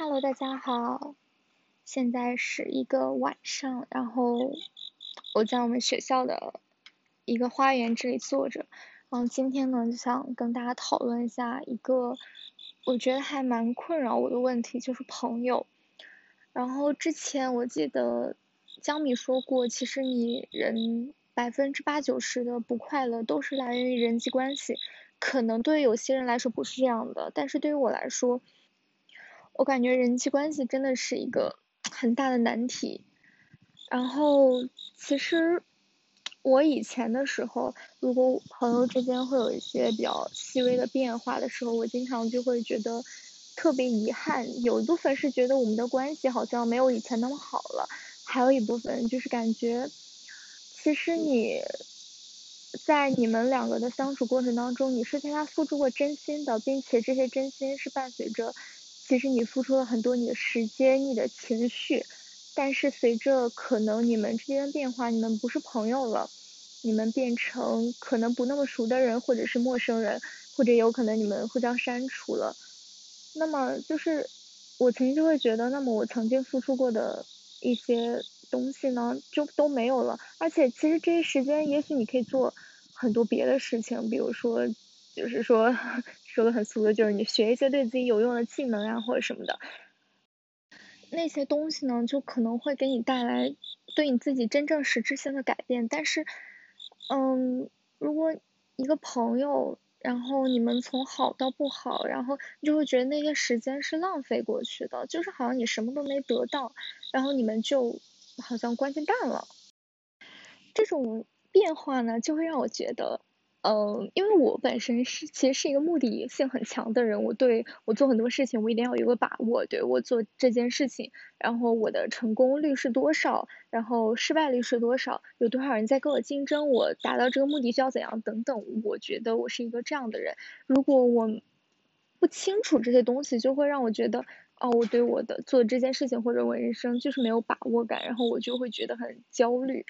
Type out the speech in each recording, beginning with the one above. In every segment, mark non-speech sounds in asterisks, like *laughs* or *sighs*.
Hello，大家好，现在是一个晚上，然后我在我们学校的一个花园这里坐着，然后今天呢就想跟大家讨论一下一个我觉得还蛮困扰我的问题，就是朋友。然后之前我记得江米说过，其实你人百分之八九十的不快乐都是来源于人际关系，可能对于有些人来说不是这样的，但是对于我来说。我感觉人际关系真的是一个很大的难题。然后，其实我以前的时候，如果朋友之间会有一些比较细微的变化的时候，我经常就会觉得特别遗憾。有一部分是觉得我们的关系好像没有以前那么好了，还有一部分就是感觉，其实你在你们两个的相处过程当中，你是对他付出过真心的，并且这些真心是伴随着。其实你付出了很多你的时间、你的情绪，但是随着可能你们之间的变化，你们不是朋友了，你们变成可能不那么熟的人，或者是陌生人，或者有可能你们互相删除了。那么就是我曾经就会觉得，那么我曾经付出过的一些东西呢，就都没有了。而且其实这些时间，也许你可以做很多别的事情，比如说，就是说。*laughs* 说的很俗的，就是你学一些对自己有用的技能啊，或者什么的，那些东西呢，就可能会给你带来对你自己真正实质性的改变。但是，嗯，如果一个朋友，然后你们从好到不好，然后你就会觉得那些时间是浪费过去的，就是好像你什么都没得到，然后你们就好像关系淡了。这种变化呢，就会让我觉得。嗯，因为我本身是其实是一个目的性很强的人，我对我做很多事情，我一定要有个把握，对我做这件事情，然后我的成功率是多少，然后失败率是多少，有多少人在跟我竞争，我达到这个目的需要怎样等等，我觉得我是一个这样的人。如果我不清楚这些东西，就会让我觉得，哦，我对我的做这件事情或者我人生就是没有把握感，然后我就会觉得很焦虑。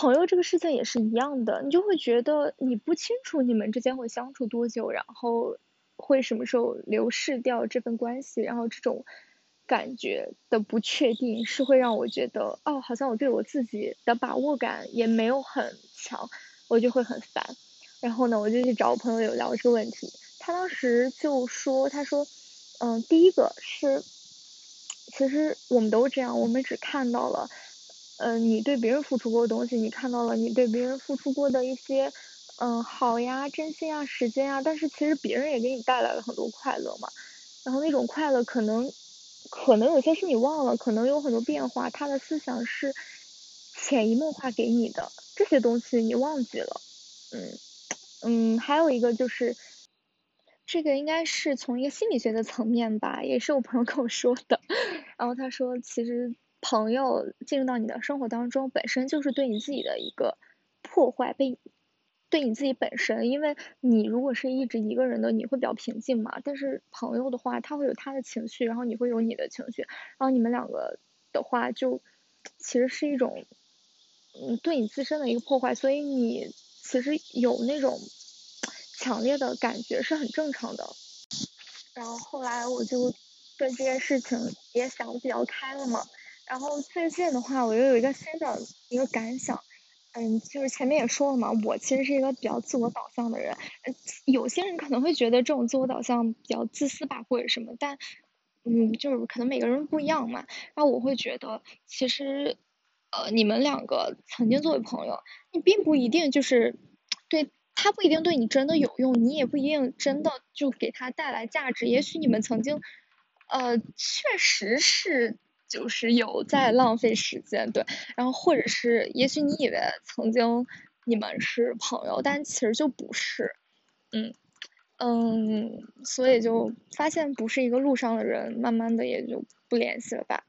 朋友这个事情也是一样的，你就会觉得你不清楚你们之间会相处多久，然后会什么时候流逝掉这份关系，然后这种感觉的不确定是会让我觉得，哦，好像我对我自己的把握感也没有很强，我就会很烦。然后呢，我就去找我朋友有聊这个问题，他当时就说，他说，嗯，第一个是，其实我们都这样，我们只看到了。嗯，你对别人付出过的东西，你看到了你对别人付出过的一些，嗯，好呀，真心啊，时间啊，但是其实别人也给你带来了很多快乐嘛。然后那种快乐可能，可能有些是你忘了，可能有很多变化，他的思想是潜移默化给你的，这些东西你忘记了。嗯嗯，还有一个就是，这个应该是从一个心理学的层面吧，也是我朋友跟我说的。*laughs* 然后他说，其实。朋友进入到你的生活当中，本身就是对你自己的一个破坏，被对你自己本身，因为你如果是一直一个人的，你会比较平静嘛。但是朋友的话，他会有他的情绪，然后你会有你的情绪，然后你们两个的话，就其实是一种嗯对你自身的一个破坏，所以你其实有那种强烈的感觉是很正常的。然后后来我就对这件事情也想的比较开了嘛。然后最近的话，我又有一个新的一个感想，嗯，就是前面也说了嘛，我其实是一个比较自我导向的人，嗯，有些人可能会觉得这种自我导向比较自私吧，或者什么，但，嗯，就是可能每个人不一样嘛。然后我会觉得，其实，呃，你们两个曾经作为朋友，你并不一定就是对他不一定对你真的有用，你也不一定真的就给他带来价值。也许你们曾经，呃，确实是。就是有在浪费时间，对，然后或者是，也许你以为曾经你们是朋友，但其实就不是，嗯嗯，所以就发现不是一个路上的人，慢慢的也就不联系了吧。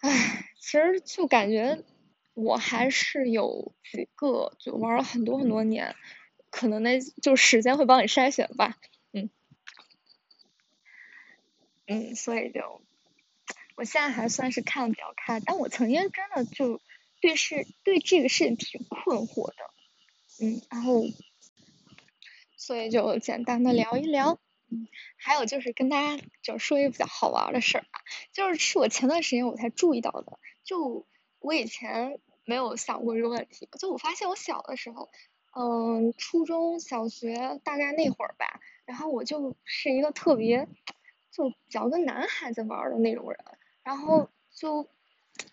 唉，其实就感觉我还是有几个就玩了很多很多年，可能那就时间会帮你筛选吧，嗯嗯，所以就。我现在还算是看的比较开，但我曾经真的就对事对这个事情挺困惑的，嗯，然后所以就简单的聊一聊，嗯，还有就是跟大家就说一个比较好玩的事儿啊，就是是我前段时间我才注意到的，就我以前没有想过这个问题，就我发现我小的时候，嗯，初中小学大概那会儿吧，然后我就是一个特别就比较跟男孩子玩的那种人，然后就。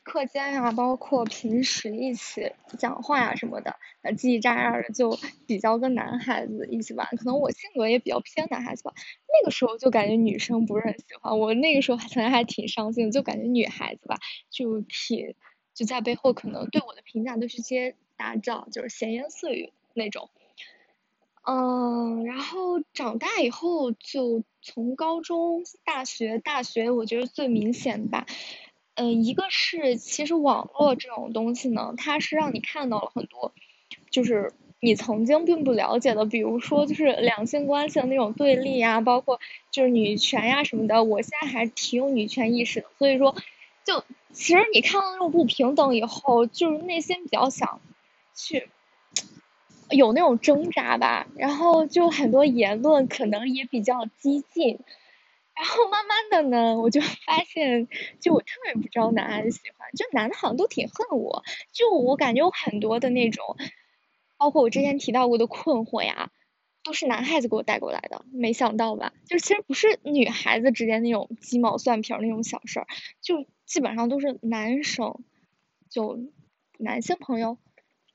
课间呀，包括平时一起讲话呀什么的，呃，叽叽喳喳的，就比较跟男孩子一起玩。可能我性格也比较偏男孩子吧。那个时候就感觉女生不是很喜欢我，那个时候 *laughs* 可能还挺伤心，就感觉女孩子吧，就挺就在背后可能对我的评价都是些打照，就是闲言碎语那种。嗯，然后长大以后就从高中、大学、大学，我觉得最明显吧。嗯，一个是其实网络这种东西呢，它是让你看到了很多，就是你曾经并不了解的，比如说就是两性关系的那种对立啊，包括就是女权呀什么的。我现在还挺有女权意识的，所以说，就其实你看到那种不平等以后，就是内心比较想去有那种挣扎吧，然后就很多言论可能也比较激进。然后慢慢的呢，我就发现，就我特别不招男孩子喜欢，就男的好像都挺恨我，就我感觉有很多的那种，包括我之前提到过的困惑呀，都是男孩子给我带过来的，没想到吧？就其实不是女孩子之间那种鸡毛蒜皮那种小事儿，就基本上都是男生，就男性朋友。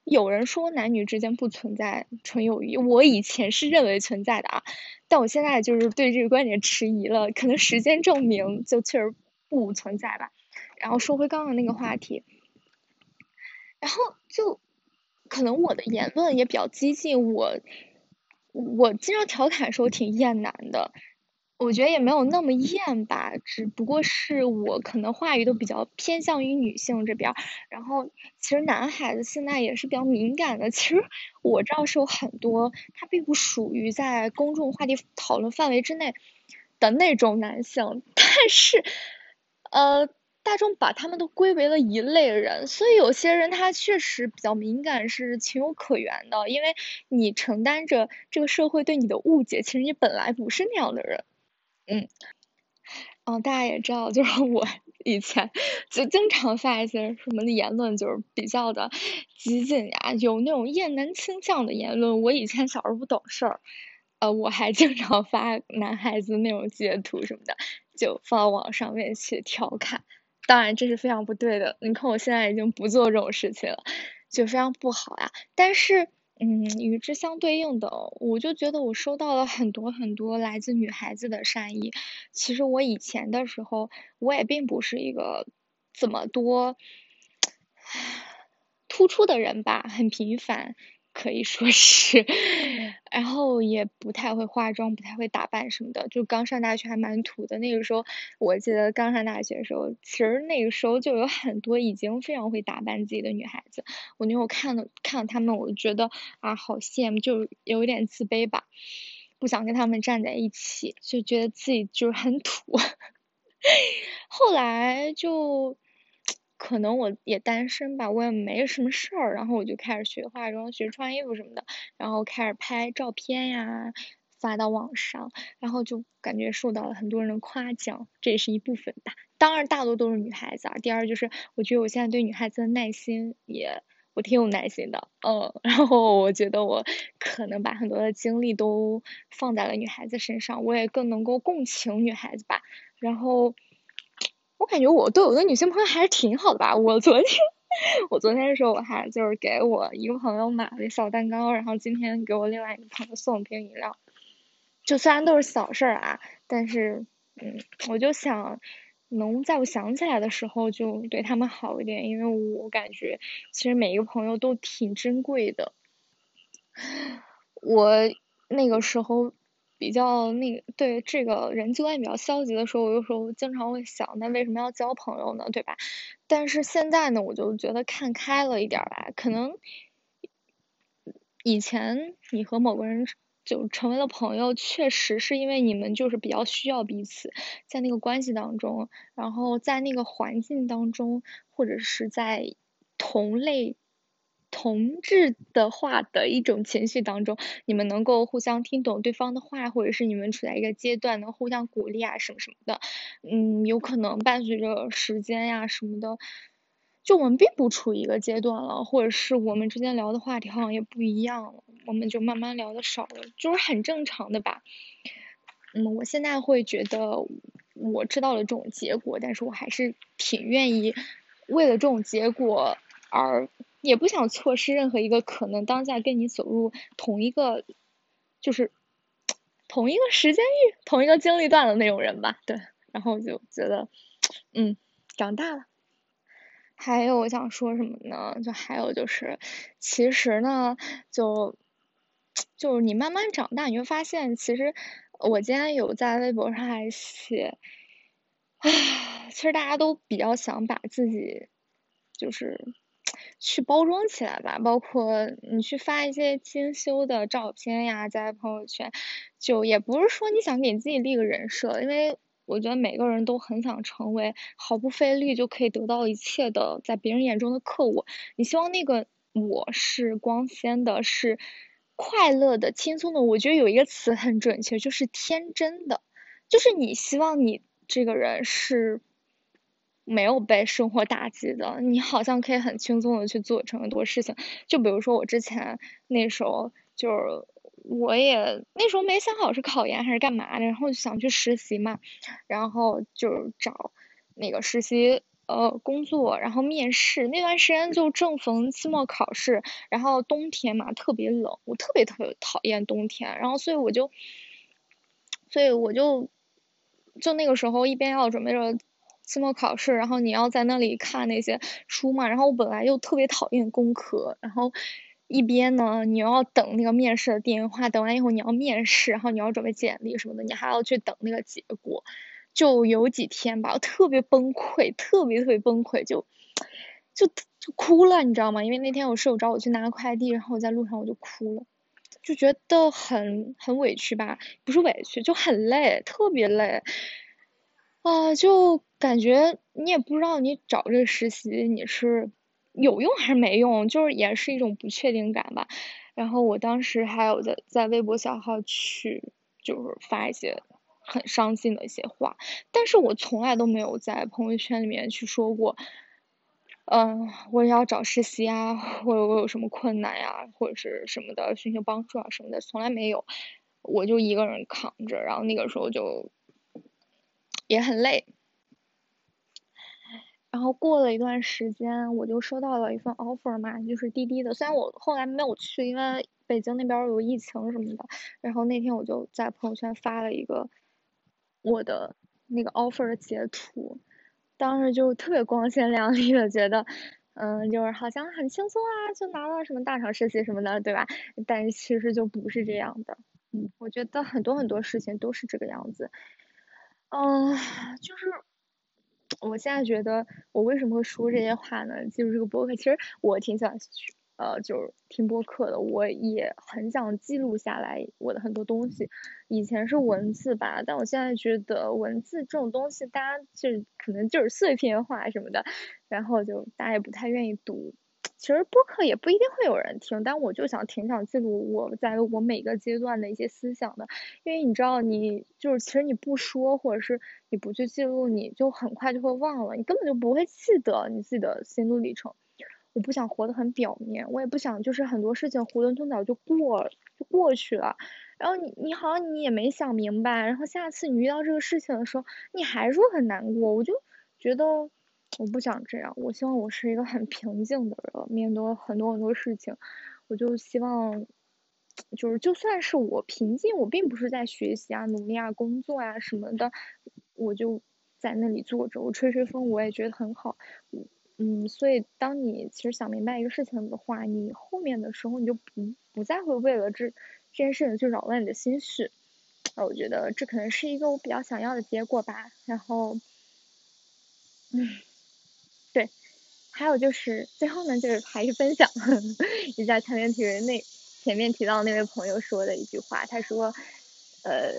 有人说男女之间不存在纯友谊，我以前是认为存在的啊，但我现在就是对这个观点迟疑了，可能时间证明就确实不存在吧。然后说回刚刚那个话题，然后就可能我的言论也比较激进，我我经常调侃说我挺厌男的。我觉得也没有那么厌吧，只不过是我可能话语都比较偏向于女性这边，然后其实男孩子现在也是比较敏感的。其实我知道是有很多他并不属于在公众话题讨论范围之内的那种男性，但是呃大众把他们都归为了一类人，所以有些人他确实比较敏感是情有可原的，因为你承担着这个社会对你的误解，其实你本来不是那样的人。嗯，哦，大家也知道，就是 *laughs* 我以前就经常发一些什么的言论，就是比较的激进呀，有那种厌男倾向的言论。我以前小时候不懂事儿，呃，我还经常发男孩子那种截图什么的，就放到网上面去调侃。当然这是非常不对的，你看我现在已经不做这种事情了，就非常不好呀。但是。嗯，与之相对应的，我就觉得我收到了很多很多来自女孩子的善意。其实我以前的时候，我也并不是一个怎么多 *sighs* 突出的人吧，很平凡。可以说是，然后也不太会化妆，不太会打扮什么的，就刚上大学还蛮土的。那个时候，我记得刚上大学的时候，其实那个时候就有很多已经非常会打扮自己的女孩子。我那会看了看了她们，我就觉得啊，好羡慕，就有点自卑吧，不想跟她们站在一起，就觉得自己就是很土。*laughs* 后来就。可能我也单身吧，我也没什么事儿，然后我就开始学化妆、学穿衣服什么的，然后开始拍照片呀，发到网上，然后就感觉受到了很多人的夸奖，这也是一部分吧。当然，大多都是女孩子啊。第二就是，我觉得我现在对女孩子的耐心也，我挺有耐心的，嗯，*laughs* 然后我觉得我可能把很多的精力都放在了女孩子身上，我也更能够共情女孩子吧，然后。我感觉我对我的女性朋友还是挺好的吧。我昨天，我昨天的时候我还就是给我一个朋友买了小蛋糕，然后今天给我另外一个朋友送了瓶饮料。就虽然都是小事儿啊，但是嗯，我就想能在我想起来的时候就对他们好一点，因为我感觉其实每一个朋友都挺珍贵的。我那个时候。比较那个对这个人际关系比较消极的时候，我有时候经常会想，那为什么要交朋友呢？对吧？但是现在呢，我就觉得看开了一点吧。可能以前你和某个人就成为了朋友，确实是因为你们就是比较需要彼此，在那个关系当中，然后在那个环境当中，或者是在同类同志的话的一种情绪当中，你们能够互相听懂对方的话，或者是你们处在一个阶段能互相鼓励啊什么什么的，嗯，有可能伴随着时间呀什么的，就我们并不处于一个阶段了，或者是我们之间聊的话题好像也不一样了，我们就慢慢聊的少了，就是很正常的吧。嗯，我现在会觉得我知道了这种结果，但是我还是挺愿意为了这种结果而。也不想错失任何一个可能当下跟你走入同一个，就是同一个时间域、同一个经历段的那种人吧。对，然后就觉得，嗯，长大了。还有我想说什么呢？就还有就是，其实呢，就就是你慢慢长大，你会发现，其实我今天有在微博上还写，唉，其实大家都比较想把自己，就是。去包装起来吧，包括你去发一些精修的照片呀，在朋友圈，就也不是说你想给自己立个人设，因为我觉得每个人都很想成为毫不费力就可以得到一切的，在别人眼中的客我。你希望那个我是光鲜的，是快乐的、轻松的。我觉得有一个词很准确，就是天真的，就是你希望你这个人是。没有被生活打击的，你好像可以很轻松的去做成很多事情。就比如说我之前那时候，就是我也那时候没想好是考研还是干嘛的，然后想去实习嘛，然后就找那个实习呃工作，然后面试。那段时间就正逢期末考试，然后冬天嘛特别冷，我特别特别讨厌冬天，然后所以我就，所以我就就那个时候一边要准备着。期末考试，然后你要在那里看那些书嘛，然后我本来又特别讨厌工科，然后一边呢你要等那个面试的电话，等完以后你要面试，然后你要准备简历什么的，你还要去等那个结果，就有几天吧，我特别崩溃，特别特别崩溃，就就就哭了，你知道吗？因为那天我室友找我去拿快递，然后我在路上我就哭了，就觉得很很委屈吧，不是委屈，就很累，特别累。啊，就感觉你也不知道你找这个实习你是有用还是没用，就是也是一种不确定感吧。然后我当时还有在在微博小号去就是发一些很伤心的一些话，但是我从来都没有在朋友圈里面去说过，嗯，我要找实习啊，或者我有什么困难呀，或者是什么的寻求帮助啊什么的，从来没有，我就一个人扛着，然后那个时候就。也很累，然后过了一段时间，我就收到了一份 offer 嘛，就是滴滴的。虽然我后来没有去，因为北京那边有疫情什么的。然后那天我就在朋友圈发了一个我的那个 offer 的截图，当时就特别光鲜亮丽的，觉得嗯，就是好像很轻松啊，就拿到什么大厂实习什么的，对吧？但其实就不是这样的。嗯，我觉得很多很多事情都是这个样子。嗯，就是我现在觉得，我为什么会说这些话呢？进入这个播客，其实我挺想去，呃，就是听播客的。我也很想记录下来我的很多东西。以前是文字吧，但我现在觉得文字这种东西，大家就可能就是碎片化什么的，然后就大家也不太愿意读。其实播客也不一定会有人听，但我就想挺想记录我在我每个阶段的一些思想的，因为你知道，你就是其实你不说，或者是你不去记录，你就很快就会忘了，你根本就不会记得你自己的心路历程。我不想活得很表面，我也不想就是很多事情囫囵吞枣就过就过去了，然后你你好像你也没想明白，然后下次你遇到这个事情的时候，你还是会很难过，我就觉得。我不想这样，我希望我是一个很平静的人，面对很多很多事情，我就希望，就是就算是我平静，我并不是在学习啊、努力啊、工作啊什么的，我就在那里坐着，我吹吹风，我也觉得很好。嗯，所以当你其实想明白一个事情的话，你后面的时候你就不不再会为了这这件事情去扰乱你的心绪。啊，我觉得这可能是一个我比较想要的结果吧。然后，嗯。还有就是最后呢，就是还是分享 *laughs* 一下前面提那前面提到那位朋友说的一句话，他说，呃，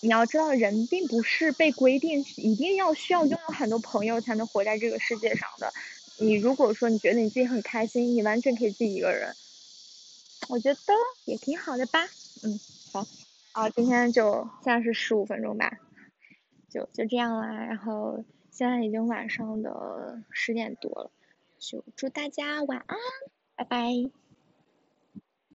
你要知道人并不是被规定一定要需要拥有很多朋友才能活在这个世界上的，你如果说你觉得你自己很开心，你完全可以自己一个人，我觉得也挺好的吧。嗯，好，啊，今天就现在是十五分钟吧，就就这样啦。然后现在已经晚上的十点多了，就祝大家晚安，拜拜。